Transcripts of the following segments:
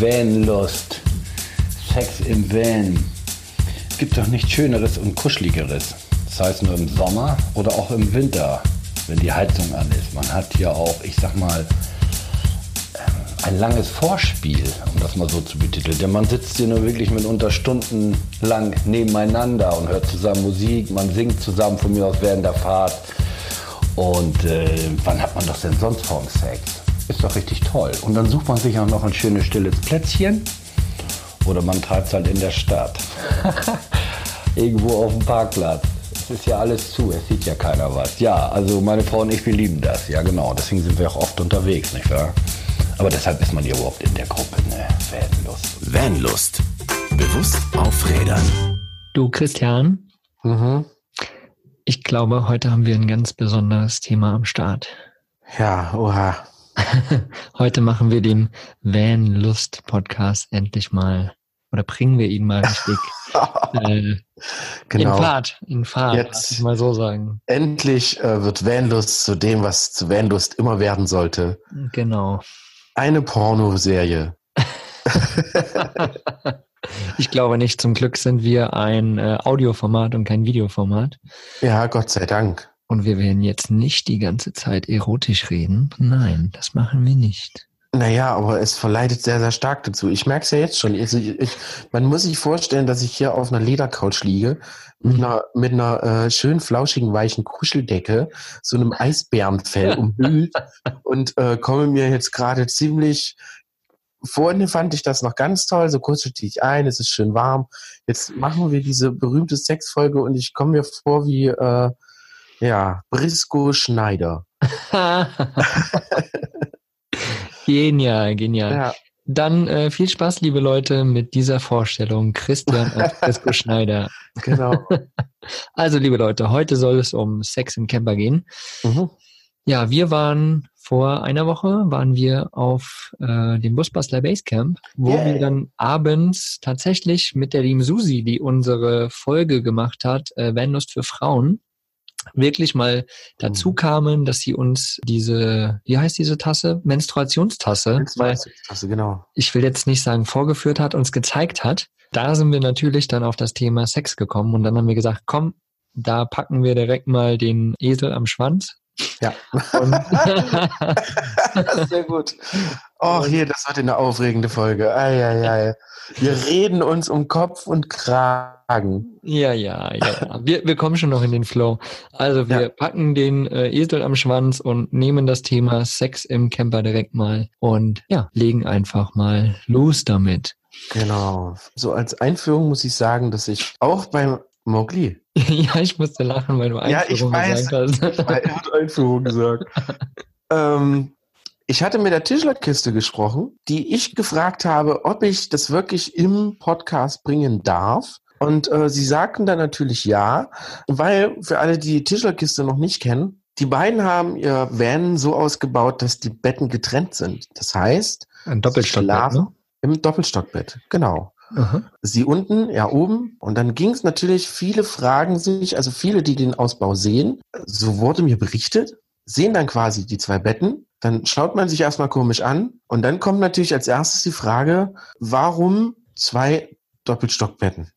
Vanlust. Sex im Van. Gibt doch nichts Schöneres und Kuscheligeres. Das heißt nur im Sommer oder auch im Winter, wenn die Heizung an ist. Man hat hier auch, ich sag mal, ähm, ein langes Vorspiel, um das mal so zu betiteln. Denn man sitzt hier nur wirklich mitunter stundenlang nebeneinander und hört zusammen Musik, man singt zusammen von mir aus während der Fahrt. Und äh, wann hat man das denn sonst vorm Sex? Ist doch richtig toll. Und dann sucht man sich auch noch ein schönes stilles Plätzchen. Oder man treibt es halt in der Stadt. Irgendwo auf dem Parkplatz. Es ist ja alles zu, es sieht ja keiner was. Ja, also meine Frau und ich, wir lieben das. Ja, genau. Deswegen sind wir auch oft unterwegs, nicht wahr? Aber deshalb ist man hier überhaupt in der Gruppe, ne? Vanlust. Vanlust. Bewusst auf Rädern. Du, Christian, Mhm. ich glaube, heute haben wir ein ganz besonderes Thema am Start. Ja, oha. Heute machen wir den Van Lust Podcast endlich mal oder bringen wir ihn mal richtig äh, in genau. Fahrt, in Fahrt, Jetzt- mal so sagen. Endlich äh, wird Vanlust zu dem, was zu Vanlust immer werden sollte. Genau. Eine Pornoserie. Ich glaube nicht. Zum Glück sind wir ein äh, Audioformat und kein Videoformat. Ja, Gott sei Dank. Und wir werden jetzt nicht die ganze Zeit erotisch reden. Nein, das machen wir nicht. Naja, aber es verleitet sehr, sehr stark dazu. Ich merke es ja jetzt schon. Also ich, ich, man muss sich vorstellen, dass ich hier auf einer Ledercouch liege, mit Mhm. einer, mit einer äh, schön flauschigen, weichen Kuscheldecke, so einem Eisbärenfell umhüllt und äh, komme mir jetzt gerade ziemlich. Vorhin fand ich das noch ganz toll, so kuschelte ich ein, es ist schön warm. Jetzt machen wir diese berühmte Sexfolge und ich komme mir vor wie, äh, ja, Briscoe Schneider. genial, genial. Ja, Dann äh, viel Spaß, liebe Leute, mit dieser Vorstellung. Christian als Fresco Schneider. genau. Also, liebe Leute, heute soll es um Sex im Camper gehen. Mhm. Ja, wir waren vor einer Woche waren wir auf äh, dem Busbastler Basecamp, wo Yay. wir dann abends tatsächlich mit der lieben Susi, die unsere Folge gemacht hat, äh, Vanlust für Frauen, wirklich mal dazu Mhm. kamen, dass sie uns diese, wie heißt diese Tasse? Menstruationstasse, Also genau. ich will jetzt nicht sagen vorgeführt hat, uns gezeigt hat. Da sind wir natürlich dann auf das Thema Sex gekommen und dann haben wir gesagt, komm, da packen wir direkt mal den Esel am Schwanz. Ja. Sehr gut. Och, hier, das wird eine aufregende Folge. Ei, ei, ei. Wir reden uns um Kopf und Kragen. ja, ja, ja. Wir, wir kommen schon noch in den Flow. Also wir Ja. packen den äh, Esel am Schwanz und nehmen das Thema Sex im Camper direkt mal und ja, legen einfach mal los damit. Genau. So als Einführung muss ich sagen, dass ich auch beim Mowgli. ja, ich musste lachen, weil du Ja, ich weiß. gesagt hast. Er hat Einführung gesagt. ähm, ich hatte mit der Tischlerkiste gesprochen, die ich gefragt habe, ob ich das wirklich im Podcast bringen darf. Und äh, sie sagten dann natürlich ja, weil für alle, die die Tischlerkiste noch nicht kennen, die beiden haben ihr Van so ausgebaut, dass die Betten getrennt sind. Das heißt, Ein Doppelstockbett, ne? im Doppelstockbett, genau. Aha. Sie unten, ja oben. Und dann ging es natürlich, viele fragen sich, also viele, die den Ausbau sehen, so wurde mir berichtet, sehen dann quasi die zwei Betten. Dann schaut man sich erstmal komisch an. Und dann kommt natürlich als erstes die Frage, warum zwei Doppelstockbetten?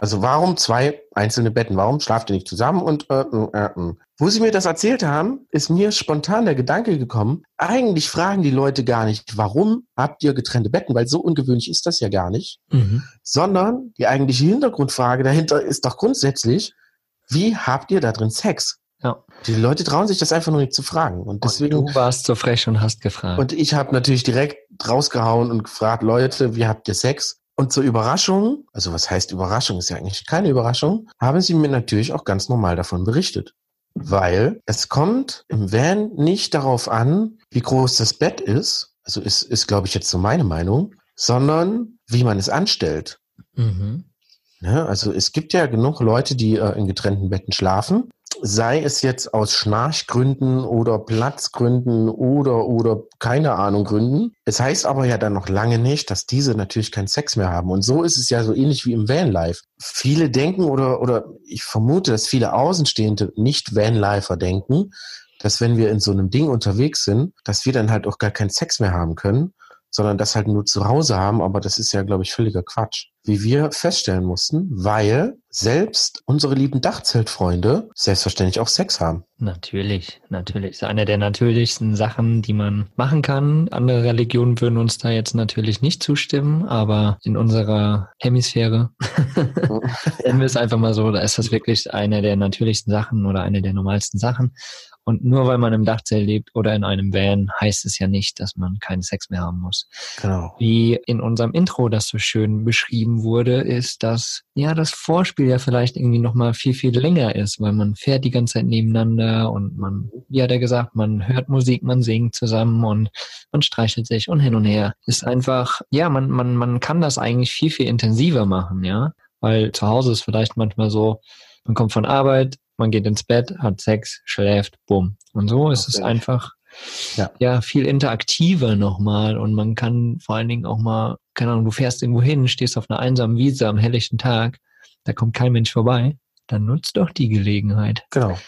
Also warum zwei einzelne Betten? Warum schlaft ihr nicht zusammen? Und äh, äh, äh. wo sie mir das erzählt haben, ist mir spontan der Gedanke gekommen, eigentlich fragen die Leute gar nicht, warum habt ihr getrennte Betten? Weil so ungewöhnlich ist das ja gar nicht Mhm. sondern die eigentliche Hintergrundfrage dahinter ist doch grundsätzlich, wie habt ihr da drin Sex? Ja. Die Leute trauen sich das einfach nur nicht zu fragen. Und Und deswegen, du warst so frech und hast gefragt. und ich habe natürlich direkt rausgehauen und gefragt, Leute, wie habt ihr Sex? Und zur Überraschung, also was heißt Überraschung, ist ja eigentlich keine Überraschung, haben sie mir natürlich auch ganz normal davon berichtet. Weil es kommt im Van nicht darauf an, wie groß das Bett ist, also ist, ist glaube ich, jetzt so meine Meinung, sondern wie man es anstellt. mhm. Ne? Also es gibt ja genug Leute, die äh, in getrennten Betten schlafen. Sei es jetzt aus Schnarchgründen oder Platzgründen oder oder keine Ahnung Gründen. Es heißt aber ja dann noch lange nicht, dass diese natürlich keinen Sex mehr haben. Und so ist es ja so ähnlich wie im Vanlife. Viele denken oder oder ich vermute, dass viele Außenstehende nicht Vanlifer denken, dass wenn wir in so einem Ding unterwegs sind, dass wir dann halt auch gar keinen Sex mehr haben können, sondern das halt nur zu Hause haben, aber das ist ja, glaube ich, völliger Quatsch. Wie wir feststellen mussten, weil selbst unsere lieben Dachzeltfreunde selbstverständlich auch Sex haben. Natürlich, natürlich. Das ist eine der natürlichsten Sachen, die man machen kann. Andere Religionen würden uns da jetzt natürlich nicht zustimmen, aber in unserer Hemisphäre nennen wir es einfach mal so, da ist das wirklich eine der natürlichsten Sachen oder eine der normalsten Sachen. Und nur weil man im Dachzelt lebt oder in einem Van, heißt es ja nicht, dass man keinen Sex mehr haben muss. Genau. Wie in unserem Intro das so schön beschrieben wurde, ist, dass ja das Vorspiel ja vielleicht irgendwie nochmal viel, viel länger ist, weil man fährt die ganze Zeit nebeneinander und man, wie hat er gesagt, man hört Musik, man singt zusammen und man streichelt sich und hin und her. Ist einfach, ja, man, man, man kann das eigentlich viel, viel intensiver machen, ja. Weil zu Hause ist vielleicht manchmal so, man kommt von Arbeit, man geht ins Bett, hat Sex, schläft, bumm. Und so ist okay. es einfach ja. ja viel interaktiver nochmal und man kann vor allen Dingen auch mal, keine Ahnung, du fährst irgendwo hin, stehst auf einer einsamen Wiese am helllichten Tag, da kommt kein Mensch vorbei, dann nutzt doch die Gelegenheit. Genau.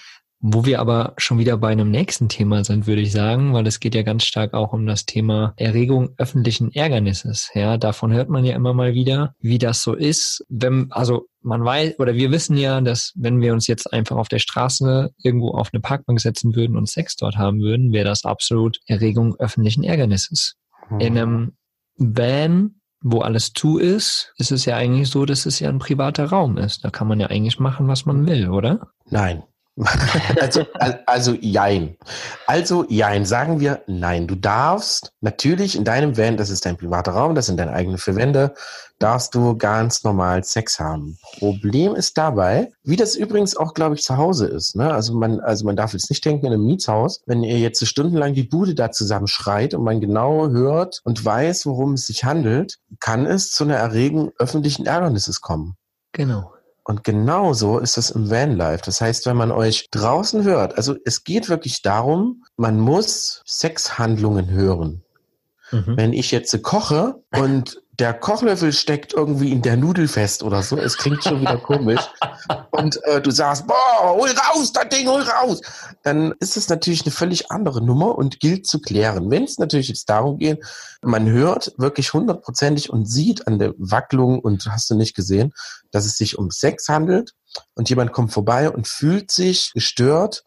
Wo wir aber schon wieder bei einem nächsten Thema sind, würde ich sagen, weil es geht ja ganz stark auch um das Thema Erregung öffentlichen Ärgernisses. Ja, davon hört man ja immer mal wieder, wie das so ist. Wenn, also man weiß oder wir wissen ja, dass wenn wir uns jetzt einfach auf der Straße irgendwo auf eine Parkbank setzen würden und Sex dort haben würden, wäre das absolut Erregung öffentlichen Ärgernisses. Mhm. In einem Van wo alles zu ist, ist es ja eigentlich so, dass es ja ein privater Raum ist. Da kann man ja eigentlich machen, was man will, oder? Nein. also, also jein. Also jein, sagen wir nein. Du darfst natürlich in deinem Van, das ist dein privater Raum, das sind deine eigenen vier Wände, darfst du ganz normal Sex haben. Problem ist dabei, wie das übrigens auch, glaube ich, zu Hause ist. Ne? Also man, also man darf jetzt nicht denken in einem Mietshaus, wenn ihr jetzt stundenlang die Bude da zusammen schreit und man genau hört und weiß, worum es sich handelt, kann es zu einer Erregung öffentlichen Ärgernisses kommen. Genau. Und genauso ist es im Vanlife. Das heißt, wenn man euch draußen hört, also es geht wirklich darum, man muss Sexhandlungen hören. Mhm. Wenn ich jetzt koche und der Kochlöffel steckt irgendwie in der Nudel fest oder so. Es klingt schon wieder komisch. Und äh, du sagst, boah, hol raus, das Ding, hol raus. Dann ist es natürlich eine völlig andere Nummer und gilt zu klären. Wenn es natürlich jetzt darum geht, man hört wirklich hundertprozentig und sieht an der Wacklung und hast du nicht gesehen, dass es sich um Sex handelt und jemand kommt vorbei und fühlt sich gestört,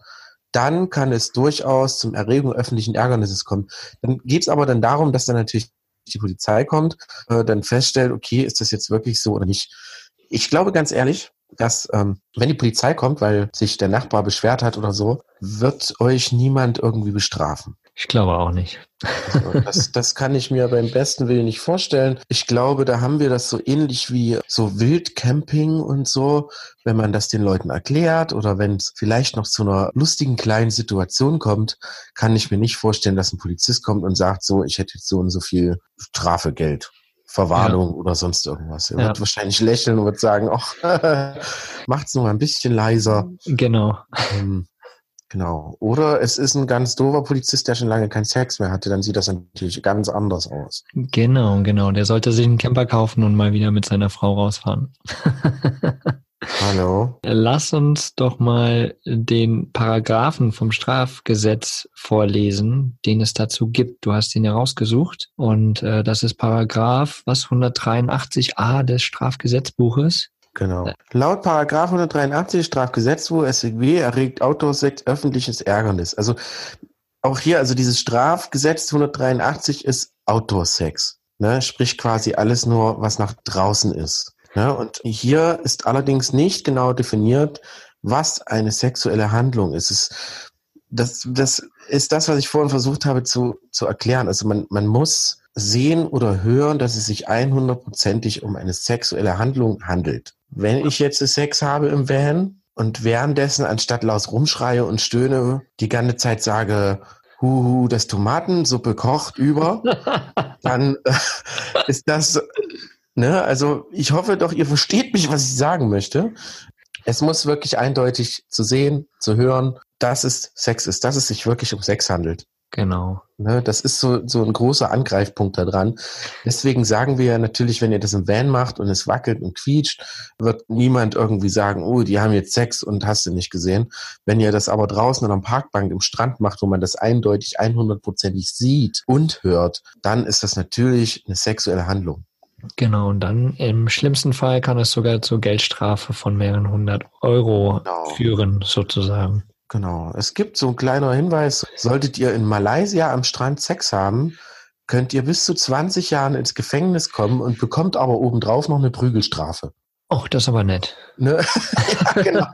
dann kann es durchaus zum Erregung öffentlichen Ärgernisses kommen. Dann geht es aber dann darum, dass dann natürlich die Polizei kommt, äh, dann feststellt, okay, ist das jetzt wirklich so oder nicht. Ich glaube ganz ehrlich, dass ähm, wenn die Polizei kommt, weil sich der Nachbar beschwert hat oder so, wird euch niemand irgendwie bestrafen. Ich glaube auch nicht. Also das, das kann ich mir beim besten Willen nicht vorstellen. Ich glaube, da haben wir das so ähnlich wie so Wildcamping und so, wenn man das den Leuten erklärt oder wenn es vielleicht noch zu einer lustigen kleinen Situation kommt, kann ich mir nicht vorstellen, dass ein Polizist kommt und sagt so, ich hätte jetzt so und so viel Strafegeld. Verwarnung ja. oder sonst irgendwas. Er ja. wird wahrscheinlich lächeln und wird sagen, ach, macht's nur ein bisschen leiser. Genau. Ähm, genau. Oder es ist ein ganz doofer Polizist, der schon lange keinen Sex mehr hatte, dann sieht das natürlich ganz anders aus. Genau, genau. Der sollte sich einen Camper kaufen und mal wieder mit seiner Frau rausfahren. Hallo. Lass uns doch mal den Paragraphen vom Strafgesetz vorlesen, den es dazu gibt. Du hast ihn ja rausgesucht und äh, das ist Paragraph was 183a des Strafgesetzbuches. Genau. Laut Paragraph 183 Strafgesetzbuch SWG erregt Autosex öffentliches Ärgernis. Also auch hier, also dieses Strafgesetz 183 ist Outdoor-Sex. Ne? Sprich quasi alles nur, was nach draußen ist. Ja, und hier ist allerdings nicht genau definiert, was eine sexuelle Handlung ist. Es, das, das ist das, was ich vorhin versucht habe zu, zu erklären. Also man, man muss sehen oder hören, dass es sich 100%ig um eine sexuelle Handlung handelt. Wenn ich jetzt Sex habe im Van und währenddessen anstatt laut rumschreie und stöhne, die ganze Zeit sage, huhu, das Tomatensuppe kocht über, dann äh, ist das Ne? Also ich hoffe doch, ihr versteht mich, was ich sagen möchte. Es muss wirklich eindeutig zu sehen, zu hören, dass es Sex ist, dass es sich wirklich um Sex handelt. Genau. Ne, das ist so, so ein großer Angreifpunkt da dran. Deswegen sagen wir ja natürlich, wenn ihr das im Van macht und es wackelt und quietscht, wird niemand irgendwie sagen, oh, die haben jetzt Sex und hast du nicht gesehen. Wenn ihr das aber draußen an der Parkbank im Strand macht, wo man das eindeutig 100%ig sieht und hört, dann ist das natürlich eine sexuelle Handlung. Genau, und dann im schlimmsten Fall kann es sogar zur Geldstrafe von mehreren hundert Euro Genau. führen, sozusagen. Genau. Es gibt so ein kleiner Hinweis, solltet ihr in Malaysia am Strand Sex haben, könnt ihr bis zu 20 Jahren ins Gefängnis kommen und bekommt aber obendrauf noch eine Prügelstrafe. Och, das ist aber nett. Ne? ja, genau.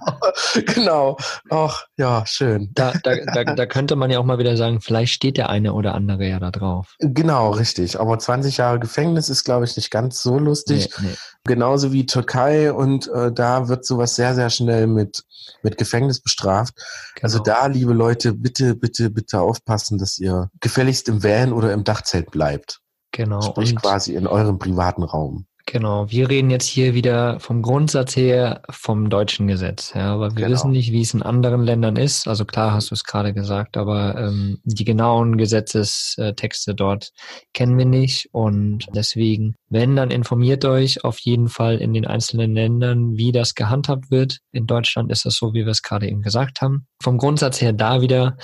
genau. Ach, ja, schön. Da, da, da, da könnte man ja auch mal wieder sagen, vielleicht steht der eine oder andere ja da drauf. Genau, richtig. Aber 20 Jahre Gefängnis ist, glaube ich, nicht ganz so lustig. Nee, nee. Genauso wie Türkei und äh, da wird sowas sehr, sehr schnell mit, mit Gefängnis bestraft. Also Genau. da, liebe Leute, bitte, bitte, bitte aufpassen, dass ihr gefälligst im Van oder im Dachzelt bleibt. Genau. Sprich Und quasi in eurem privaten Raum. Genau, wir reden jetzt hier wieder vom Grundsatz her vom deutschen Gesetz. Ja, aber wir Genau. wissen nicht, wie es in anderen Ländern ist. Also klar hast du es gerade gesagt, aber ähm, die genauen Gesetzestexte dort kennen wir nicht. Und deswegen, wenn, dann informiert euch auf jeden Fall in den einzelnen Ländern, wie das gehandhabt wird. In Deutschland ist das so, wie wir es gerade eben gesagt haben. Vom Grundsatz her da wieder,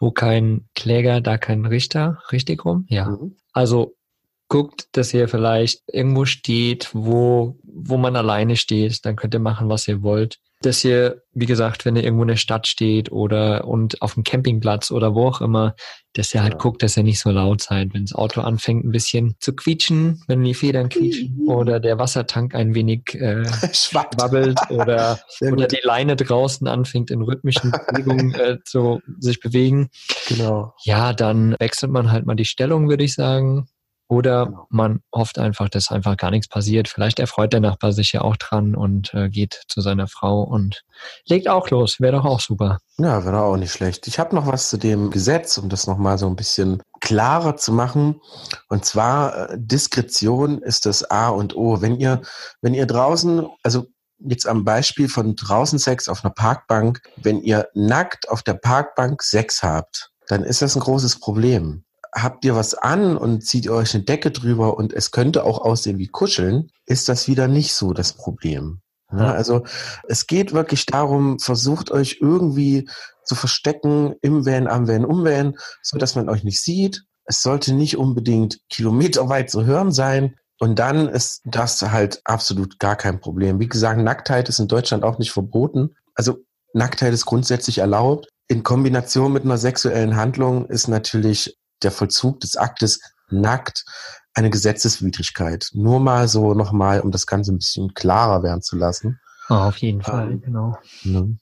wo kein Kläger, da kein Richter. Richtig rum? Ja. Mhm. Also guckt, dass ihr vielleicht irgendwo steht, wo, wo man alleine steht. Dann könnt ihr machen, was ihr wollt. Dass ihr, wie gesagt, wenn ihr irgendwo in der Stadt steht oder und auf dem Campingplatz oder wo auch immer, dass ihr halt Ja. guckt, dass ihr nicht so laut seid. Wenn das Auto anfängt, ein bisschen zu quietschen, wenn die Federn quietschen oder der Wassertank ein wenig äh, Schwappt. wabbelt oder, oder die Leine draußen anfängt in rhythmischen Bewegungen äh, zu sich bewegen, Genau. ja, dann wechselt man halt mal die Stellung, würde ich sagen. Oder Genau. man hofft einfach, dass einfach gar nichts passiert. Vielleicht erfreut der Nachbar sich ja auch dran und äh, geht zu seiner Frau und legt auch los. Wäre doch auch super. Ja, wäre auch nicht schlecht. Ich habe noch was zu dem Gesetz, um das nochmal so ein bisschen klarer zu machen. Und zwar, äh, Diskretion ist das A und O. Wenn ihr, wenn ihr draußen, also jetzt am Beispiel von draußen Sex auf einer Parkbank, wenn ihr nackt auf der Parkbank Sex habt, dann ist das ein großes Problem. Habt ihr was an und zieht ihr euch eine Decke drüber und es könnte auch aussehen wie Kuscheln, ist das wieder nicht so das Problem. Ja, also es geht wirklich darum, versucht euch irgendwie zu verstecken im Van, am Van, um Van, so dass man euch nicht sieht. Es sollte nicht unbedingt kilometerweit zu hören sein. Und dann ist das halt absolut gar kein Problem. Wie gesagt, Nacktheit ist in Deutschland auch nicht verboten. Also Nacktheit ist grundsätzlich erlaubt. In Kombination mit einer sexuellen Handlung ist natürlich der Vollzug des Aktes nackt eine Gesetzeswidrigkeit. Nur mal so nochmal, um das Ganze ein bisschen klarer werden zu lassen. Ah, auf jeden Fall, Ähm. genau. Ne?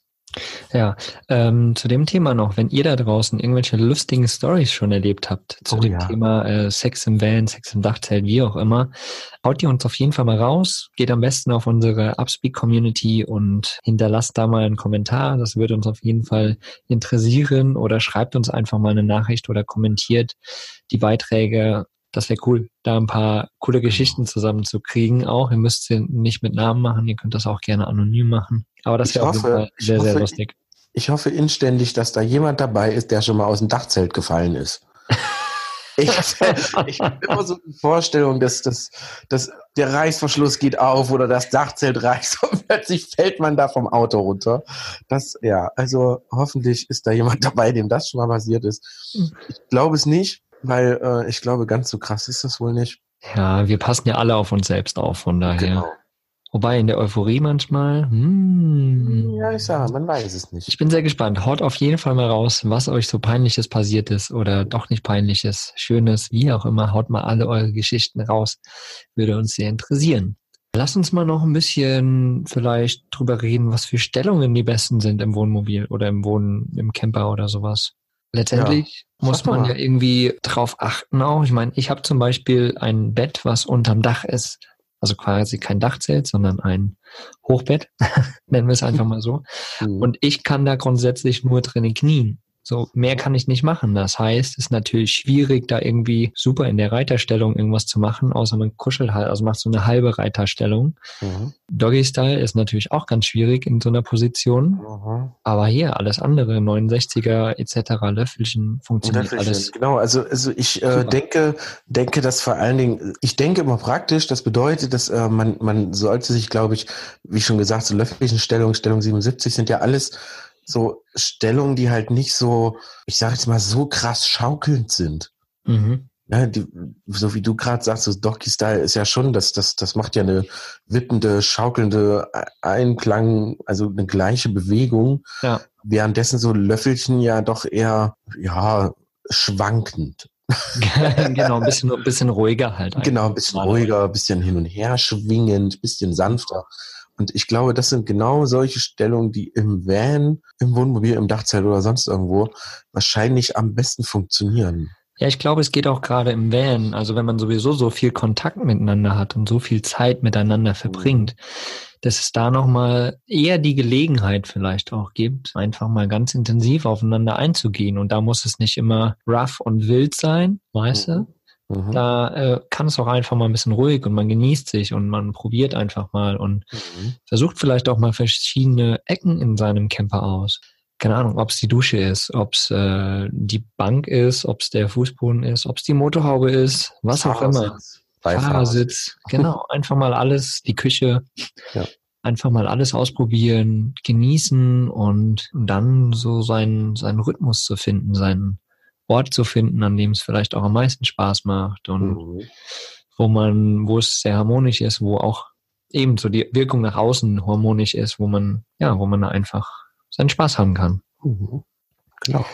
Ja, ähm, zu dem Thema noch, wenn ihr da draußen irgendwelche lustigen Stories schon erlebt habt, zu Oh dem ja. Thema äh, Sex im Van, Sex im Dachzelt, wie auch immer, haut ihr uns auf jeden Fall mal raus, geht am besten auf unsere Upspeak-Community und hinterlasst da mal einen Kommentar, das würde uns auf jeden Fall interessieren oder schreibt uns einfach mal eine Nachricht oder kommentiert die Beiträge. Das wäre cool, da ein paar coole Geschichten zusammenzukriegen auch. Ihr müsst sie nicht mit Namen machen, ihr könnt das auch gerne anonym machen. Aber das wäre auf jeden Fall sehr, sehr hoffe, lustig. Ich hoffe inständig, dass da jemand dabei ist, der schon mal aus dem Dachzelt gefallen ist. Ich, ich habe immer so die Vorstellung, dass, dass, dass der Reißverschluss geht auf oder das Dachzelt reißt und plötzlich fällt man da vom Auto runter. Das, ja, also hoffentlich ist da jemand dabei, dem das schon mal passiert ist. Ich glaube es nicht, weil äh, ich glaube, ganz so krass ist das wohl nicht. Ja, wir passen ja alle auf uns selbst auf, von daher. Genau. Wobei in der Euphorie manchmal, hm, Ja, ich sage, man weiß es nicht. ich bin sehr gespannt. Haut auf jeden Fall mal raus, was euch so peinliches passiert ist oder doch nicht peinliches, schönes, wie auch immer. Haut mal alle eure Geschichten raus. Würde uns sehr interessieren. Lass uns mal noch ein bisschen vielleicht drüber reden, was für Stellungen die besten sind im Wohnmobil oder im Wohnen, im Camper oder sowas. Letztendlich muss sag doch man ja irgendwie drauf achten auch. Ich meine, ich habe zum Beispiel ein Bett, was unterm Dach ist. Also quasi kein Dachzelt, sondern ein Hochbett, nennen wir es einfach mal so. Hm. Und ich kann da grundsätzlich nur drinnen knien. So, mehr kann ich nicht machen. Das heißt, es ist natürlich schwierig, da irgendwie super in der Reiterstellung irgendwas zu machen, außer man kuschelt halt, also macht so eine halbe Reiterstellung. Mhm. Doggy Style ist natürlich auch ganz schwierig in so einer Position. Mhm. Aber hier, alles andere, 69er etc., Löffelchen, funktioniert Löffelchen, alles. Genau, also, also ich äh, denke, denke, dass vor allen Dingen, ich denke immer praktisch, das bedeutet, dass äh, man, man sollte sich, glaube ich, wie schon gesagt, so Löffelchenstellung, Stellung 77 sind ja alles so Stellungen, die halt nicht so, ich sage jetzt mal, so krass schaukelnd sind. Mhm. Ja, die, so wie du gerade sagst, so Donkey-Style ist ja schon, das, das, das macht ja eine wippende, schaukelnde Einklang, also eine gleiche Bewegung. Ja. Währenddessen so Löffelchen ja doch eher, ja, schwankend. genau, ein bisschen, ein bisschen ruhiger halt. einfach. Genau, ein bisschen ruhiger, ein bisschen hin und her schwingend, ein bisschen sanfter. Und ich glaube, das sind genau solche Stellungen, die im Van, im Wohnmobil, im Dachzelt oder sonst irgendwo wahrscheinlich am besten funktionieren. Ja, ich glaube, es geht auch gerade im Van. Also wenn man sowieso so viel Kontakt miteinander hat und so viel Zeit miteinander verbringt, dass es da nochmal eher die Gelegenheit vielleicht auch gibt, einfach mal ganz intensiv aufeinander einzugehen. Und da muss es nicht immer rough und wild sein, weißt du? Mhm. Da äh, kann es auch einfach mal ein bisschen ruhig und man genießt sich und man probiert einfach mal und Mhm. versucht vielleicht auch mal verschiedene Ecken in seinem Camper aus. Keine Ahnung, ob es die Dusche ist, ob es äh, die Bank ist, ob es der Fußboden ist, ob es die Motorhaube ist, was auch immer. Fahrersitz. Fahrersitz, genau, einfach mal alles, die Küche, Ja. einfach mal alles ausprobieren, genießen und dann so seinen, seinen Rhythmus zu finden, seinen Ort zu finden, an dem es vielleicht auch am meisten Spaß macht und Mhm. wo man, wo es sehr harmonisch ist, wo auch eben so die Wirkung nach außen harmonisch ist, wo man, ja, wo man einfach seinen Spaß haben kann. Mhm. Genau.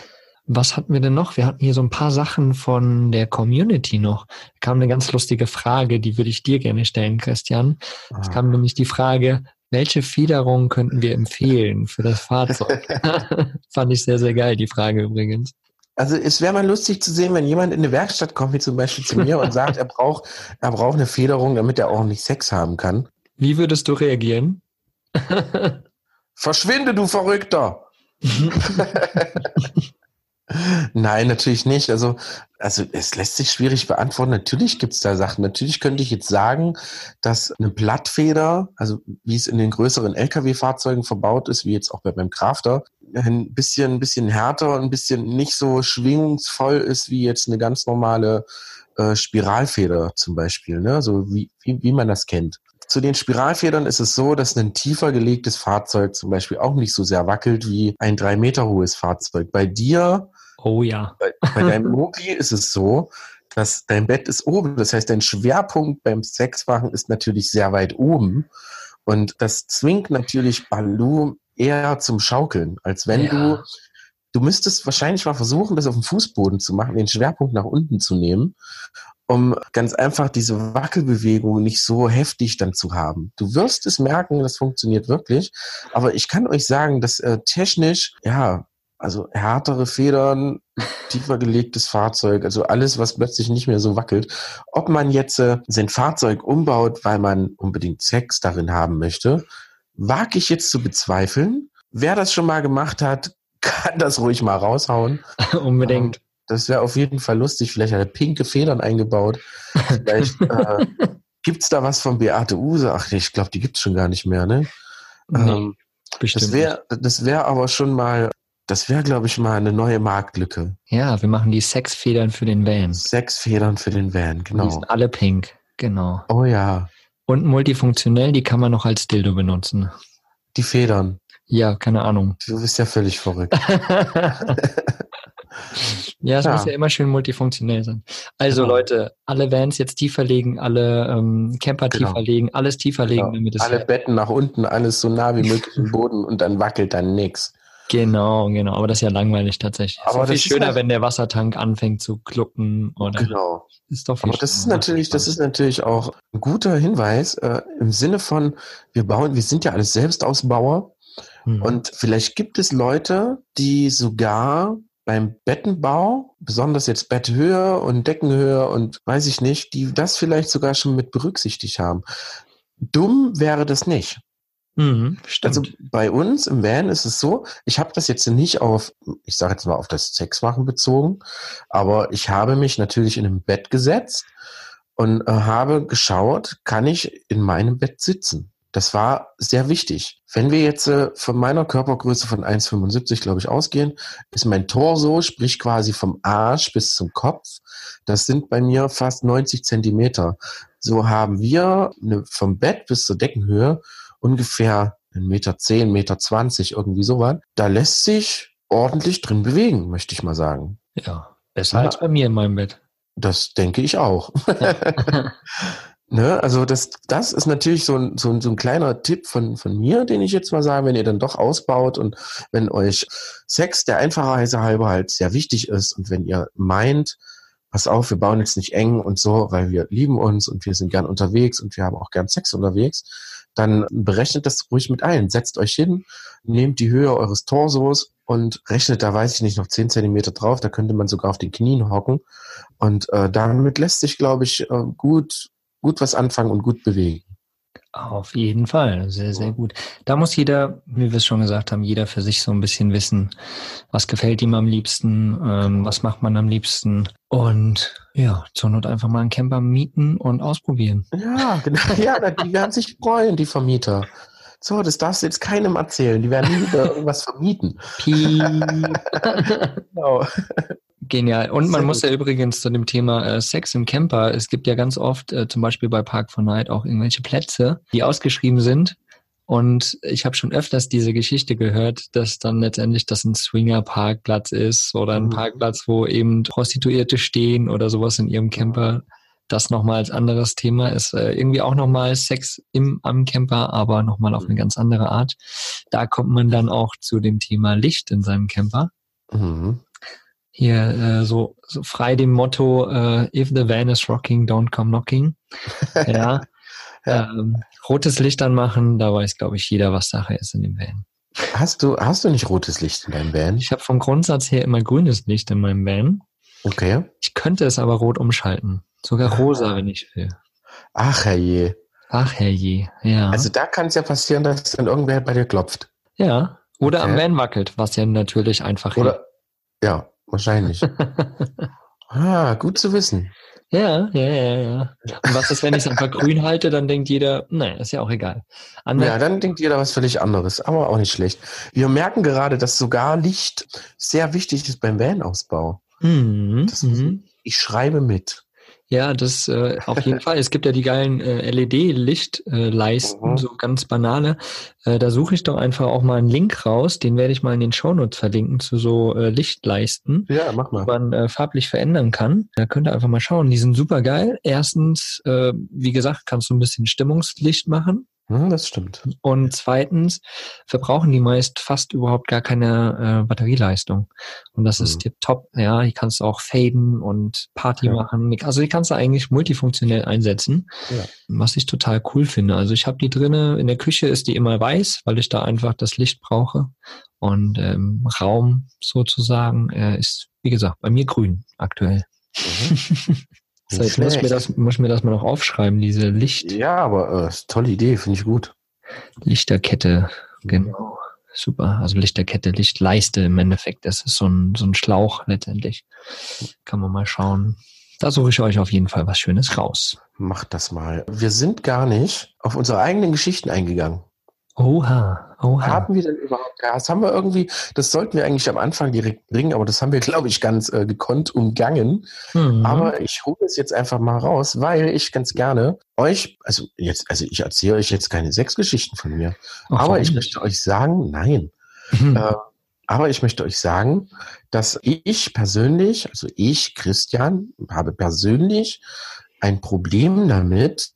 Was hatten wir denn noch? Wir hatten hier so ein paar Sachen von der Community noch. Da kam eine ganz lustige Frage, die würde ich dir gerne stellen, Christian. Es Ah. kam nämlich die Frage, welche Federung könnten wir empfehlen für das Fahrzeug? Fand ich sehr, sehr geil, die Frage übrigens. Also es wäre mal lustig zu sehen, wenn jemand in eine Werkstatt kommt, wie zum Beispiel zu mir, und sagt, er braucht, er braucht eine Federung, damit er ordentlich Sex haben kann. Wie würdest du reagieren? Verschwinde, du Verrückter! Nein, natürlich nicht. Also, also es lässt sich schwierig beantworten. Natürlich gibt's da Sachen. Natürlich könnte ich jetzt sagen, dass eine Blattfeder, also wie es in den größeren Lkw-Fahrzeugen verbaut ist, wie jetzt auch bei beim Crafter, ein bisschen, ein bisschen härter und ein bisschen nicht so schwingungsvoll ist wie jetzt eine ganz normale äh, Spiralfeder zum Beispiel, ne? So wie, wie, wie man das kennt. Zu den Spiralfedern ist es so, dass ein tiefer gelegtes Fahrzeug zum Beispiel auch nicht so sehr wackelt wie ein drei Meter hohes Fahrzeug. Bei dir, Oh ja. bei, bei deinem Mogli ist es so, dass dein Bett ist oben. Das heißt, dein Schwerpunkt beim Sexmachen ist natürlich sehr weit oben. Und das zwingt natürlich Balu eher zum Schaukeln, als wenn Ja. du, du müsstest wahrscheinlich mal versuchen, das auf dem Fußboden zu machen, den Schwerpunkt nach unten zu nehmen, um ganz einfach diese Wackelbewegung nicht so heftig dann zu haben. Du wirst es merken, das funktioniert wirklich. Aber ich kann euch sagen, dass äh, technisch, ja, also härtere Federn, tiefer gelegtes Fahrzeug, also alles, was plötzlich nicht mehr so wackelt. Ob man jetzt äh, sein Fahrzeug umbaut, weil man unbedingt Sex darin haben möchte, wage ich jetzt zu bezweifeln. Wer das schon mal gemacht hat, kann das ruhig mal raushauen. Unbedingt. Das wäre auf jeden Fall lustig. Vielleicht hat er pinke Federn eingebaut. Vielleicht äh, gibt's da was von Beate Use. Ach, ich glaube, die gibt's schon gar nicht mehr, ne? Nee, Ähm, bestimmt. das wäre, das wäre aber schon mal, das wäre, glaube ich, mal eine neue Marktlücke. Ja, wir machen die Sexfedern für den Van. Sechs Federn für den Van, Die genau. sind alle pink. Genau. Oh ja, Und multifunktionell, die kann man noch als Dildo benutzen. die Federn. Ja, keine Ahnung. Du bist ja völlig verrückt. ja, es Ja. muss ja immer schön multifunktionell sein. Also Genau. Leute, alle Vans jetzt tiefer legen, alle ähm, Camper Genau. tiefer legen, alles tiefer legen, damit es Alle Betten nach unten, alles so nah wie möglich im Boden und dann wackelt dann nix. Genau, genau. Aber das ist ja langweilig tatsächlich. Aber Aber viel das ist schöner, halt- wenn der Wassertank anfängt zu klucken oder Genau. ist doch viel Aber das ist schöner, natürlich, das ist natürlich auch ein guter Hinweis äh, im Sinne von, wir bauen, wir sind ja alles Selbstausbauer Mhm. und vielleicht gibt es Leute, die sogar beim Bettenbau, besonders jetzt Betthöhe und Deckenhöhe und weiß ich nicht, die das vielleicht sogar schon mit berücksichtigt haben. Dumm wäre das nicht. Mhm. Also bei uns im Van ist es so, ich habe das jetzt nicht auf, ich sage jetzt mal auf das Sexmachen bezogen, aber ich habe mich natürlich in ein Bett gesetzt und äh, habe geschaut, kann ich in meinem Bett sitzen? Das war sehr wichtig. Wenn wir jetzt äh, von meiner Körpergröße von 1,75, glaube ich, ausgehen, ist mein Torso, sprich quasi vom Arsch bis zum Kopf, das sind bei mir fast 90 Zentimeter. So haben wir eine, vom Bett bis zur Deckenhöhe ungefähr 1,10 Meter, 1,20 Meter, 20, irgendwie sowas. Da lässt sich ordentlich drin bewegen, möchte ich mal sagen. Ja, besser ja. als bei mir in meinem Bett. Das denke ich auch. ne? Also das, das ist natürlich so ein, so, ein, so ein kleiner Tipp von, von mir, den ich jetzt mal sage, wenn ihr dann doch ausbaut und wenn euch Sex der Einfachheit halber halt sehr wichtig ist und wenn ihr meint, pass auf, wir bauen jetzt nicht eng und so, weil wir lieben uns und wir sind gern unterwegs und wir haben auch gern Sex unterwegs, dann berechnet das ruhig mit ein. Setzt euch hin, nehmt die Höhe eures Torsos und rechnet da, weiß ich nicht, noch 10 Zentimeter drauf. Da könnte man sogar auf den Knien hocken. Und äh, damit lässt sich, glaube ich, äh, gut, gut was anfangen und gut bewegen. Auf jeden Fall, sehr, sehr gut. Da muss jeder, wie wir es schon gesagt haben, jeder für sich so ein bisschen wissen, was gefällt ihm am liebsten, ähm, was macht man am liebsten und ja, zur Not einfach mal einen Camper mieten und ausprobieren. Ja, genau. Ja, die werden sich freuen, die Vermieter. So, das darfst du jetzt keinem erzählen. Die werden nie wieder irgendwas vermieten. genau. Genial. Und man Sehr muss gut. ja übrigens zu dem Thema äh, Sex im Camper, es gibt ja ganz oft, äh, zum Beispiel bei Park for Night, auch irgendwelche Plätze, die ausgeschrieben sind. Und ich habe schon öfters diese Geschichte gehört, dass dann letztendlich das ein Swinger-Parkplatz ist oder ein mhm. Parkplatz, wo eben Prostituierte stehen oder sowas in ihrem Camper. Das nochmal als anderes Thema ist äh, irgendwie auch nochmal Sex im am Camper, aber nochmal auf eine mhm. ganz andere Art. Da kommt man dann auch zu dem Thema Licht in seinem Camper. Mhm hier äh, so, so frei dem Motto, äh, if the van is rocking, don't come knocking. ja. ja. Ähm, rotes Licht anmachen, da weiß, glaube ich, jeder, was Sache ist in dem Van. Hast du, hast du nicht rotes Licht in deinem Van? Ich habe vom Grundsatz her immer grünes Licht in meinem Van. Okay. Ich könnte es aber rot umschalten. Sogar ah. rosa, wenn ich will. Ach herrje. Ach herrje, ja. Also da kann es ja passieren, dass dann irgendwer bei dir klopft. Ja. Oder okay. am Van wackelt, was ja natürlich einfach Oder, ja, Wahrscheinlich. ah, gut zu wissen. Ja, ja, ja, ja. Und was ist, wenn ich es einfach grün halte, dann denkt jeder, nein, ist ja auch egal. Andere ja, dann denkt jeder was völlig anderes, aber auch nicht schlecht. Wir merken gerade, dass sogar Licht sehr wichtig ist beim Van-Ausbau. Mhm, mhm. ich schreibe mit. Ja, das äh, auf jeden Fall. Es gibt ja die geilen äh, LED-Lichtleisten, mhm. so ganz banale. Äh, da suche ich doch einfach auch mal einen Link raus, den werde ich mal in den Shownotes verlinken zu so äh, Lichtleisten, ja, mach mal. die man äh, farblich verändern kann. Da könnt ihr einfach mal schauen. Die sind super geil. Erstens, äh, wie gesagt, kannst du ein bisschen Stimmungslicht machen. Hm, das stimmt. Und zweitens verbrauchen die meist fast überhaupt gar keine äh, Batterieleistung. Und das mhm. ist hm. top. Ja, die kannst du auch faden und Party ja. machen. Also die kannst du eigentlich multifunktionell einsetzen, ja. was ich total cool finde. Also ich habe die drinne in der Küche ist die immer weiß, weil ich da einfach das Licht brauche. Und ähm, Raum sozusagen äh, ist, wie gesagt, bei mir grün aktuell. Mhm. Das heißt, muss, mir das, muss mir das mal noch aufschreiben, diese Licht. Ja, aber äh, tolle Idee, finde ich gut. Lichterkette, genau. Super. Also Lichterkette, Lichtleiste im Endeffekt. Das ist so ein, so ein Schlauch letztendlich. Kann man mal schauen. Da suche ich euch auf jeden Fall was Schönes raus. Macht das mal. Wir sind gar nicht auf unsere eigenen Geschichten eingegangen. Oha, oha. Haben wir denn überhaupt Gas? Haben wir irgendwie, das sollten wir eigentlich am Anfang direkt bringen, aber das haben wir, glaube ich, ganz äh, gekonnt umgangen. Mhm. Aber ich hole es jetzt einfach mal raus, weil ich ganz gerne euch, also jetzt, also ich erzähle euch jetzt keine sechs Geschichten von mir, Ach, aber ich möchte euch sagen, nein. Mhm. Äh, aber ich möchte euch sagen, dass ich persönlich, also ich, Christian, habe persönlich ein Problem damit,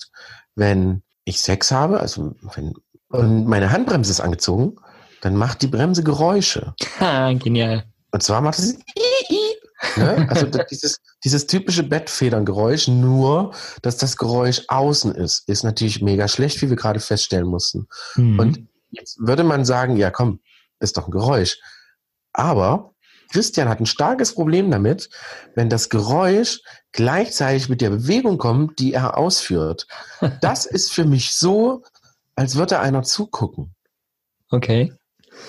wenn ich Sex habe, also wenn und meine Handbremse ist angezogen, dann macht die Bremse Geräusche. Ha, genial. Und zwar macht es ne? also dieses, dieses typische Bettfederngeräusch, nur dass das Geräusch außen ist, ist natürlich mega schlecht, wie wir gerade feststellen mussten. Mhm. Und jetzt würde man sagen, ja komm, ist doch ein Geräusch. Aber Christian hat ein starkes Problem damit, wenn das Geräusch gleichzeitig mit der Bewegung kommt, die er ausführt. Das ist für mich so als würde einer zugucken. Okay.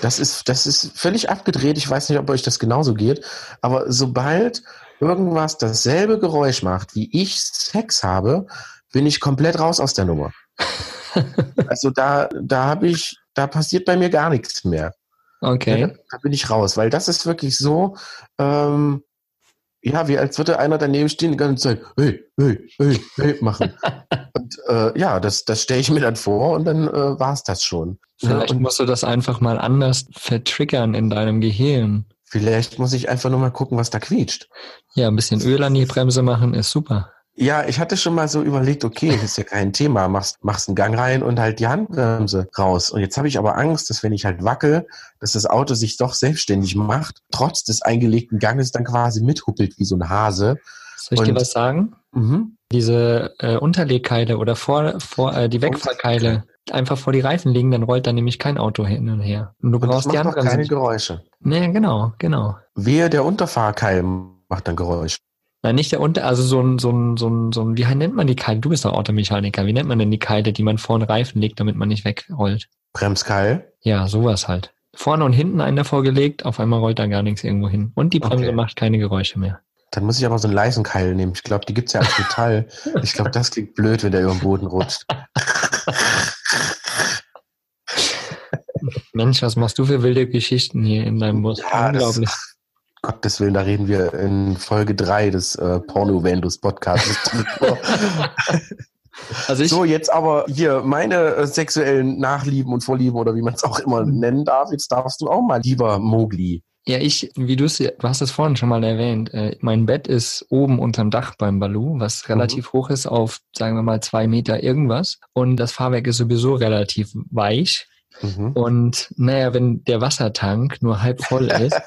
Das ist, das ist völlig abgedreht. Ich weiß nicht, ob euch das genauso geht. Aber sobald irgendwas dasselbe Geräusch macht, wie ich Sex habe, bin ich komplett raus aus der Nummer. also da, da habe ich, da passiert bei mir gar nichts mehr. Okay. Da, da bin ich raus, weil das ist wirklich so, ähm, ja, wie als würde einer daneben stehen die ganze Zeit, hey, hey, hey, hey, machen. und äh, ja, das, das stelle ich mir dann vor und dann äh, war es das schon. Vielleicht ja, musst du das einfach mal anders vertriggern in deinem Gehirn. vielleicht muss ich einfach nur mal gucken, was da quietscht. Ja, ein bisschen Öl an die Bremse machen ist super. Ja, ich hatte schon mal so überlegt, okay, das ist ja kein Thema, machst, machst einen Gang rein und halt die Handbremse raus. Und jetzt habe ich aber Angst, dass wenn ich halt wackel, dass das Auto sich doch selbstständig macht, trotz des eingelegten Ganges dann quasi mithuppelt wie so ein Hase. Soll ich dir Und- was sagen? Mhm. Diese äh, Unterlegkeile oder vor, vor äh, die Wegfahrkeile einfach vor die Reifen legen, dann rollt da nämlich kein Auto hin und her. Und du Und das brauchst die macht doch Handbremse. keine. Geräusche. Nee, genau, genau. Wehe, der Unterfahrkeil macht dann Geräusch. Nein, nicht der Unter, also so ein, so ein, so ein, so ein, wie nennt man die Keile? Du bist doch Automechaniker. Wie nennt man denn die Keile, die man vor den Reifen legt, damit man nicht wegrollt? Bremskeil. Ja, sowas halt. Vorne und hinten einen davor gelegt, auf einmal rollt da gar nichts irgendwo hin. Und die Bremse Okay. macht keine Geräusche mehr. Dann muss ich aber so einen leisen Keil nehmen. Ich glaube, die gibt's ja als Metall. ich glaube, das klingt blöd, wenn der über den Boden rutscht. Mensch, was machst du für wilde Geschichten hier in deinem Bus? Ja, das- Unglaublich. Gottes Willen, da reden wir in Folge 3 des äh, Porno-Vendus Podcasts drüber. Also So, jetzt aber hier meine äh, sexuellen Nachlieben und Vorlieben oder wie man es auch immer nennen darf. Jetzt darfst du auch mal, lieber Mogli. ja, ich, wie du es, du hast es vorhin schon mal erwähnt, äh, mein Bett ist oben unterm Dach beim Balu, was relativ hoch ist auf, sagen wir mal, zwei Meter irgendwas. Und das Fahrwerk ist sowieso relativ weich. Mhm. Und naja, wenn der Wassertank nur halb voll ist,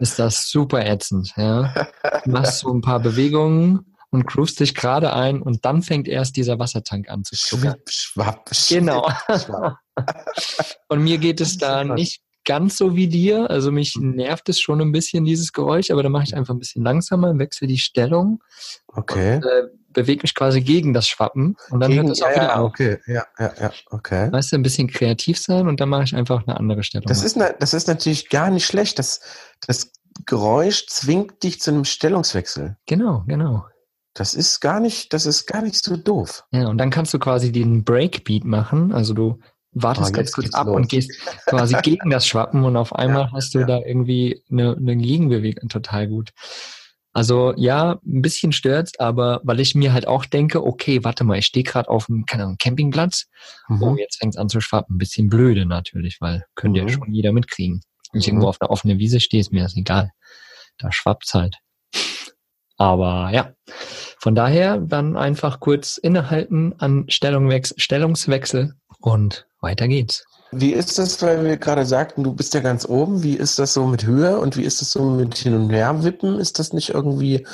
ist das super ätzend. Ja? Du machst so ein paar Bewegungen und groovst dich gerade ein und dann fängt erst dieser Wassertank an zu schluckern. Schwipp, schwapp, schwipp, Genau. schwapp. Und mir geht es da nicht ganz so wie dir. Also mich nervt es schon ein bisschen, dieses Geräusch, aber dann mache ich einfach ein bisschen langsamer, wechsle die Stellung, Okay. äh, bewege mich quasi gegen das Schwappen und dann Gegen, hört es auch ja, wieder ja, auf. okay. Ja, ja, ja, okay. Weißt du, ein bisschen kreativ sein und dann mache ich einfach eine andere Stellung. Das ist, na- das ist natürlich gar nicht schlecht. Das, das Geräusch zwingt dich zu einem Stellungswechsel. genau, genau. Das ist gar nicht, das ist gar nicht so doof. Ja, und dann kannst du quasi den Breakbeat machen. Also du wartest Oh, ganz kurz ab los. und gehst quasi gegen das Schwappen und auf einmal Ja, hast du ja. da irgendwie eine, eine Gegenbewegung total gut. Also ja, ein bisschen stört's, aber weil ich mir halt auch denke, okay, warte mal, ich stehe gerade auf einem, keine Ahnung, Campingplatz. Mhm. Oh, jetzt fängt's an zu schwappen. Ein bisschen blöde natürlich, weil könnte ja Mhm. schon jeder mitkriegen. Wenn ich Mhm. irgendwo auf einer offenen Wiese stehe, ist mir das egal. Da schwappt's halt. Aber ja, von daher dann einfach kurz innehalten an Stellungwechsel, Stellungswechsel und weiter geht's. Wie ist das, weil wir gerade sagten, du bist ja ganz oben, wie ist das so mit Höhe und wie ist das so mit Hin- und Herwippen? Ist das nicht irgendwie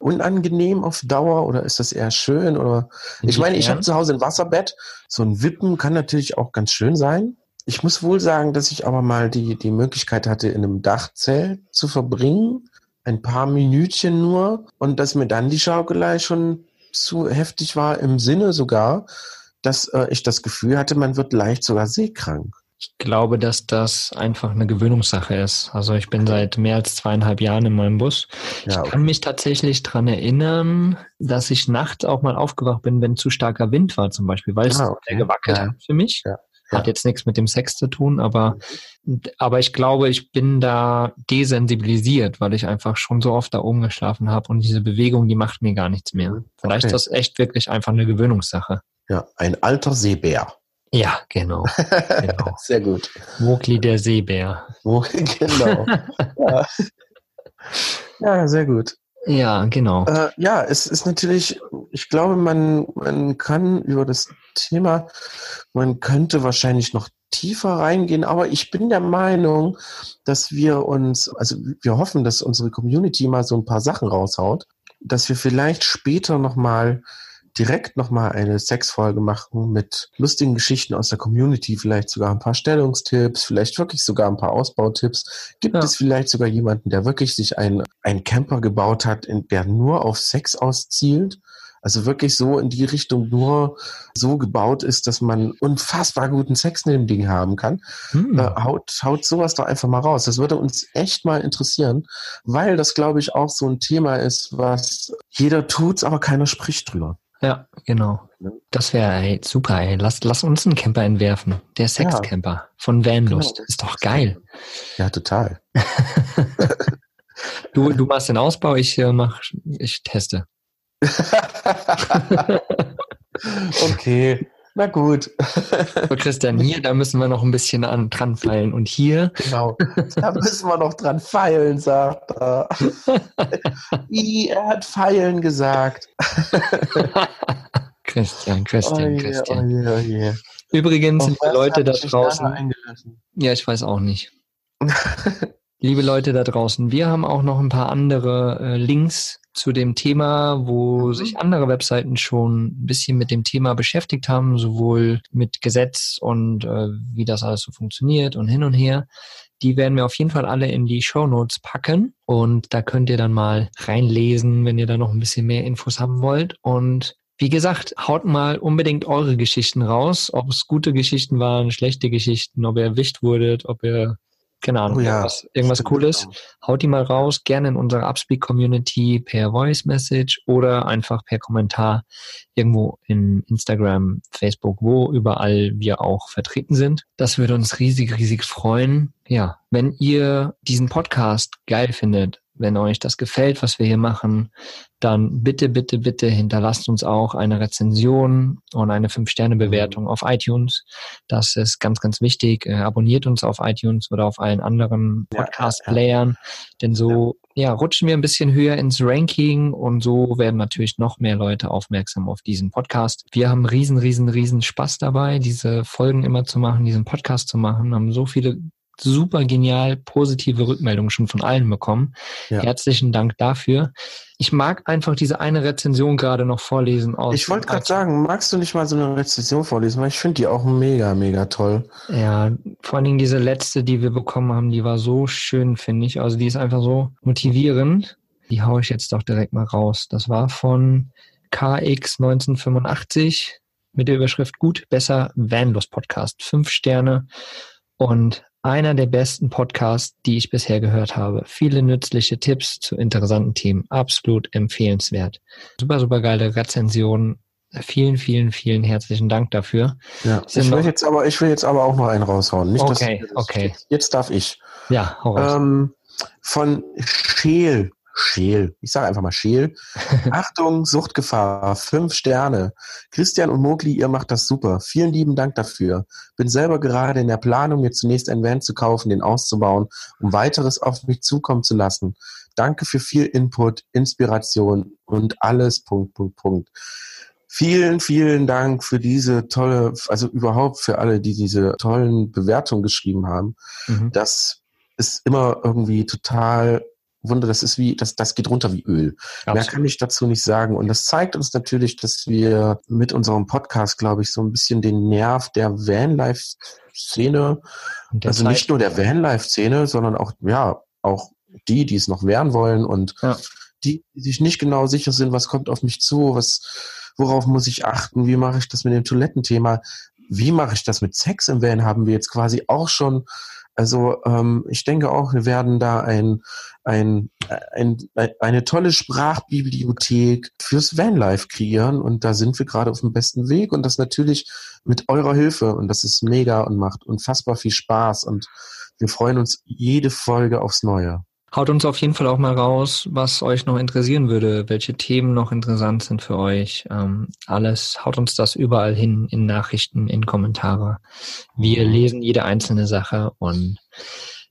unangenehm auf Dauer oder ist das eher schön? Oder ich meine, ich habe zu Hause ein Wasserbett. So ein Wippen kann natürlich auch ganz schön sein. Ich muss wohl sagen, dass ich aber mal die, die Möglichkeit hatte, in einem Dachzelt zu verbringen. Ein paar Minütchen nur. Und dass mir dann die Schaukelei schon zu heftig war, im Sinne sogar, dass äh, ich das Gefühl hatte, man wird leicht sogar seekrank. Ich glaube, dass das einfach eine Gewöhnungssache ist. Also ich bin seit mehr als zweieinhalb Jahren in meinem Bus. Ja, Ich kann mich tatsächlich dran erinnern, dass ich nachts auch mal aufgewacht bin, wenn zu starker Wind war zum Beispiel, weil es Ah, okay. sehr gewackelt Ja. hat für mich. Ja. Hat jetzt nichts mit dem Sex zu tun, aber, aber ich glaube, ich bin da desensibilisiert, weil ich einfach schon so oft da oben geschlafen habe und diese Bewegung, die macht mir gar nichts mehr. Vielleicht Okay. ist das echt wirklich einfach eine Gewöhnungssache. Ja, ein alter Seebär. Ja, genau. Genau. Sehr gut. Mowgli der Seebär. Genau. ja. ja, sehr gut. Ja, genau. Äh, ja, es ist natürlich, ich glaube, man, man kann über das Thema, man könnte wahrscheinlich noch tiefer reingehen, aber ich bin der Meinung, dass wir uns, also wir hoffen, dass unsere Community mal so ein paar Sachen raushaut, dass wir vielleicht später nochmal direkt nochmal eine Sexfolge machen mit lustigen Geschichten aus der Community, vielleicht sogar ein paar Stellungstipps, vielleicht wirklich sogar ein paar Ausbautipps. Gibt Ja. es vielleicht sogar jemanden, der wirklich sich ein, ein Camper gebaut hat, in, der nur auf Sex auszielt? Also wirklich so in die Richtung nur so gebaut ist, dass man unfassbar guten Sex in dem Ding haben kann. Hm. Äh, haut, haut sowas doch einfach mal raus. Das würde uns echt mal interessieren, weil das, glaube ich, auch so ein Thema ist, was jeder tut, aber keiner spricht drüber. Ja, genau. Ne? Das wäre ey, super, ey. Lass, lass uns einen Camper entwerfen. Der Sexcamper von Vanlust. Genau. Ist doch geil. Ja, total. Du, du machst den Ausbau, ich äh, mach, ich teste. okay, na gut. So, Christian, hier, da müssen wir noch ein bisschen an, dran feilen. Und hier, Genau. Da müssen wir noch dran feilen, sagt er. Wie, er hat feilen gesagt. Christian, Christian, Oje, Christian. oje, oje. Übrigens, Auf liebe was Leute da draußen, ja, ich weiß auch nicht. Liebe Leute da draußen, wir haben auch noch ein paar andere äh, Links zu dem Thema, wo Mhm. sich andere Webseiten schon ein bisschen mit dem Thema beschäftigt haben, sowohl mit Gesetz und äh, wie das alles so funktioniert und hin und her. Die werden wir auf jeden Fall alle in die Show Notes packen und da könnt ihr dann mal reinlesen, wenn ihr da noch ein bisschen mehr Infos haben wollt. Und wie gesagt, haut mal unbedingt eure Geschichten raus, ob es gute Geschichten waren, schlechte Geschichten, ob ihr erwischt wurdet, ob ihr, keine Ahnung, Oh ja, irgendwas, irgendwas Cooles. genau. Haut die mal raus, gerne in unserer Upspeak-Community per Voice Message oder einfach per Kommentar irgendwo in Instagram, Facebook, wo überall wir auch vertreten sind. Das würde uns riesig, riesig freuen. Ja, wenn ihr diesen Podcast geil findet, wenn euch das gefällt, was wir hier machen, dann bitte, bitte, bitte hinterlasst uns auch eine Rezension und eine 5-Sterne-Bewertung auf iTunes. Das ist ganz, ganz wichtig. Äh, abonniert uns auf iTunes oder auf allen anderen Podcast-Playern, denn so ja, rutschen wir ein bisschen höher ins Ranking und so werden natürlich noch mehr Leute aufmerksam auf diesen Podcast. Wir haben riesen, riesen, riesen Spaß dabei, diese Folgen immer zu machen, diesen Podcast zu machen, haben so viele super genial positive Rückmeldungen schon von allen bekommen. Ja. Herzlichen Dank dafür. Ich mag einfach diese eine Rezension gerade noch vorlesen aus. Ich wollte gerade sagen, magst du nicht mal so eine Rezension vorlesen? Weil ich finde die auch mega, mega toll. Ja, vor allen Dingen diese letzte, die wir bekommen haben, die war so schön, finde ich. Also die ist einfach so motivierend. Die haue ich jetzt doch direkt mal raus. Das war von KX 1985 mit der Überschrift Gut, besser, Vanlust Podcast. Fünf Sterne und einer der besten Podcasts, die ich bisher gehört habe. Viele nützliche Tipps zu interessanten Themen. Absolut empfehlenswert. Super, super geile Rezension. Vielen, vielen, vielen herzlichen Dank dafür. Ja. Sind Ich will noch- jetzt aber, ich will jetzt aber auch noch einen raushauen. Nicht, dass- Okay, okay. Jetzt, jetzt darf ich. Ja, hau raus. Ähm, von Scheel. Scheel. Ich sage einfach mal Scheel. Achtung, Suchtgefahr. Fünf Sterne. Christian und Mogli, ihr macht das super. Vielen lieben Dank dafür. Bin selber gerade in der Planung, mir zunächst ein Van zu kaufen, den auszubauen, um weiteres auf mich zukommen zu lassen. Danke für viel Input, Inspiration und alles. Punkt, Punkt, Punkt. Vielen, vielen Dank für diese tolle, also überhaupt für alle, die diese tollen Bewertungen geschrieben haben Mhm. das ist immer irgendwie total Wunder, das ist wie, das, das geht runter wie Öl. Mehr Absolut. kann ich dazu nicht sagen. Und das zeigt uns natürlich, dass wir mit unserem Podcast, glaube ich, so ein bisschen den Nerv der Vanlife-Szene, also Zeit- nicht nur der Vanlife-Szene, sondern auch, ja, auch die, die es noch werden wollen und Ja. die, die sich nicht genau sicher sind, was kommt auf mich zu, was, worauf muss ich achten, wie mache ich das mit dem Toilettenthema, wie mache ich das mit Sex im Van, haben wir jetzt quasi auch schon. Also ähm, ich denke auch, wir werden da ein, ein, ein, eine tolle Sprachbibliothek fürs Vanlife kreieren und da sind wir gerade auf dem besten Weg und das natürlich mit eurer Hilfe und das ist mega und macht unfassbar viel Spaß und wir freuen uns jede Folge aufs Neue. Haut uns auf jeden Fall auch mal raus, was euch noch interessieren würde, welche Themen noch interessant sind für euch. Ähm, alles, haut uns das überall hin in Nachrichten, in Kommentare. Wir lesen jede einzelne Sache und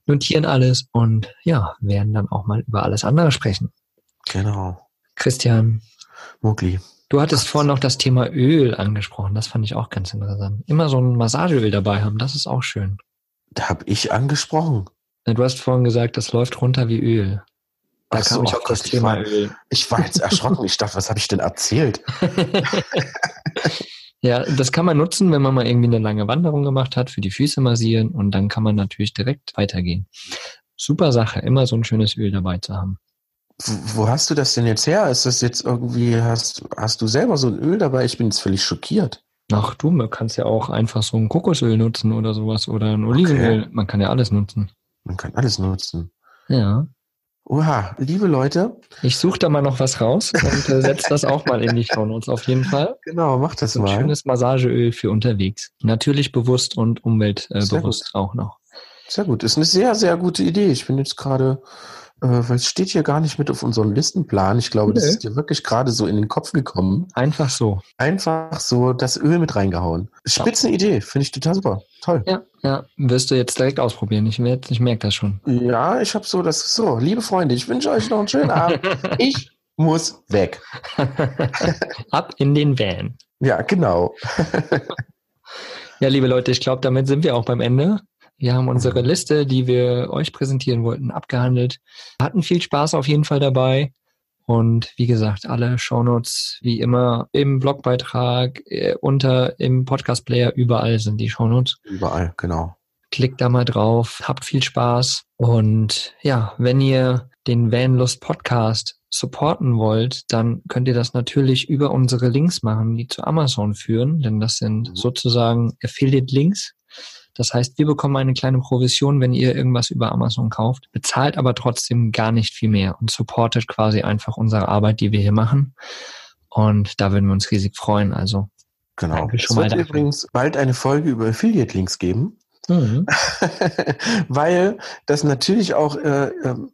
notieren alles und ja, werden dann auch mal über alles andere sprechen. Genau. Christian, Mugli. du hattest vorhin noch das Thema Öl angesprochen. Das fand ich auch ganz interessant. Immer so ein Massageöl dabei haben, das ist auch schön. Da habe ich angesprochen. Du hast vorhin gesagt, das läuft runter wie Öl. Da Ach so, kam ich oh auf das Gott, ich Thema war- Öl. Ich war jetzt erschrocken. Ich dachte, was habe ich denn erzählt? ja, das kann man nutzen, wenn man mal irgendwie eine lange Wanderung gemacht hat, für die Füße massieren und dann kann man natürlich direkt weitergehen. Super Sache, immer so ein schönes Öl dabei zu haben. wo hast du das denn jetzt her? Ist das jetzt irgendwie, hast, hast du selber so ein Öl dabei? Ich bin jetzt völlig schockiert. Ach du, man kannst ja auch einfach so ein Kokosöl nutzen oder sowas oder ein Olivenöl. Man kann ja alles nutzen. Man kann alles nutzen. Ja. Oha, liebe Leute. Ich suche da mal noch was raus und äh, setze das auch mal in die Shownotes auf jeden Fall. Genau, mach das So ein mal. schönes Massageöl für unterwegs. Natürlich bewusst und umweltbewusst bewusst auch noch. Sehr gut. Ist eine sehr, sehr gute Idee. Ich bin jetzt gerade, äh, weil es steht hier gar nicht mit auf unserem Listenplan. Ich glaube, das Nö. ist dir wirklich gerade so in den Kopf gekommen. Einfach so. Einfach so das Öl mit reingehauen. Spitzen Idee. Finde ich total super. Toll. Ja, ja. Wirst du jetzt direkt ausprobieren. Ich, ich merke das schon. Ja, ich habe so das so. Liebe Freunde, ich wünsche euch noch einen schönen Abend. Ich muss weg. Ab in den Van. Ja, genau. Ja, liebe Leute, ich glaube, damit sind wir auch beim Ende. Wir haben unsere Liste, die wir euch präsentieren wollten, abgehandelt. Hatten viel Spaß auf jeden Fall dabei. Und wie gesagt, alle Shownotes wie immer im Blogbeitrag, äh, unter im Podcast-Player, überall sind die Shownotes. Überall, genau. Klickt da mal drauf, habt viel Spaß. Und ja, wenn ihr den Vanlust Podcast supporten wollt, dann könnt ihr das natürlich über unsere Links machen, die zu Amazon führen, denn das sind sozusagen Affiliate-Links. Das heißt, wir bekommen eine kleine Provision, wenn ihr irgendwas über Amazon kauft, bezahlt aber trotzdem gar nicht viel mehr und supportet quasi einfach unsere Arbeit, die wir hier machen. Und da würden wir uns riesig freuen. Also, Genau. Es wird übrigens bald eine Folge über Affiliate-Links geben. mhm. weil das natürlich auch äh, ähm,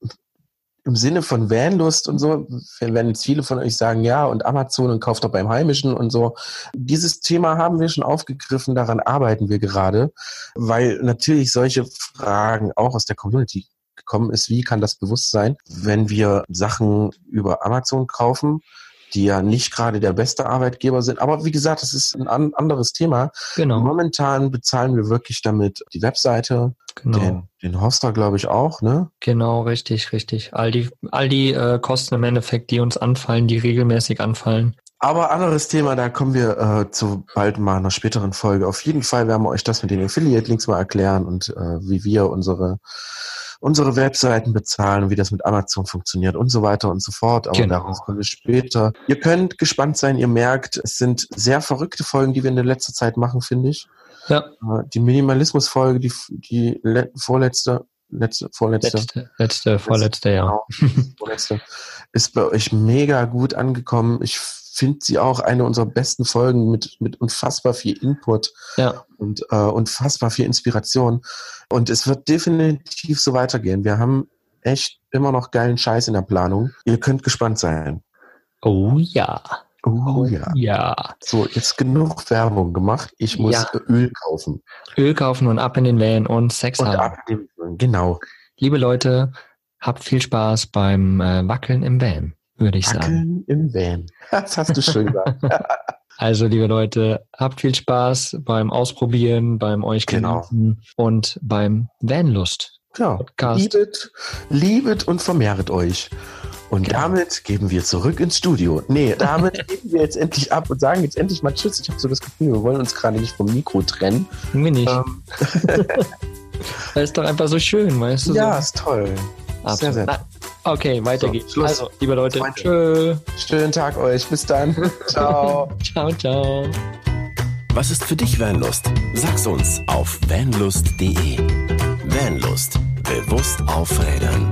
im Sinne von Vanlust und so, wenn jetzt viele von euch sagen, ja, und Amazon und kauft doch beim Heimischen und so. Dieses Thema haben wir schon aufgegriffen, daran arbeiten wir gerade, weil natürlich solche Fragen auch aus der Community gekommen ist, wie kann das bewusst sein, wenn wir Sachen über Amazon kaufen, die ja nicht gerade der beste Arbeitgeber sind. Aber wie gesagt, das ist ein an anderes Thema. genau, Momentan bezahlen wir wirklich damit die Webseite, genau. den, den Hoster, glaube ich, auch, ne? Genau, richtig, richtig. All die, all die äh, Kosten im Endeffekt, die uns anfallen, die regelmäßig anfallen. Aber anderes Thema, da kommen wir äh, zu bald mal einer späteren Folge. Auf jeden Fall werden wir euch das mit den Affiliate-Links mal erklären und äh, wie wir unsere unsere Webseiten bezahlen wie das mit Amazon funktioniert und so weiter und so fort. Aber Genau. darauf kommen wir später. Ihr könnt gespannt sein, ihr merkt, es sind sehr verrückte Folgen, die wir in der letzten Zeit machen, finde ich. Ja, Äh, Die Minimalismus-Folge, die, die le vorletzte, letzte, vorletzte, letzte, letzte, vorletzte Jahr. Genau. vorletzte, ist bei euch mega gut angekommen. Ich finde sie auch eine unserer besten Folgen mit, mit unfassbar viel Input Ja, und äh, unfassbar viel Inspiration. Und es wird definitiv so weitergehen. Wir haben echt immer noch geilen Scheiß in der Planung. Ihr könnt gespannt sein. oh ja. Oh ja. Ja. So, jetzt genug Werbung gemacht. Ich muss Ja. Öl kaufen. Öl kaufen und ab in den Van und Sex Und haben. ab dem, genau. Liebe Leute, habt viel Spaß beim äh, Wackeln im Van, würde ich sagen. Wackeln im Van. Das hast du schön gesagt. Also, liebe Leute, habt viel Spaß beim Ausprobieren, beim euch Genau. genießen und beim Vanlust. Ja, Podcast. liebet, liebet und vermehret euch. Und Genau. damit geben wir zurück ins Studio. Nee, damit geben wir jetzt endlich ab und sagen jetzt endlich mal Tschüss. Ich habe so das Gefühl, wir wollen uns gerade nicht vom Mikro trennen. Irgendwie nicht. Ähm, Das ist doch einfach so schön, weißt du? ja, so. ist toll. Absolut. sehr, sehr. Na, Okay, weiter So, geht's. Schluss. Also, liebe Leute, tschö. Schönen Tag euch. Bis dann. Ciao. Ciao, ciao. Was ist für dich Vanlust? Sag's uns auf vanlust.de. Vanlust. Bewusst aufrädern.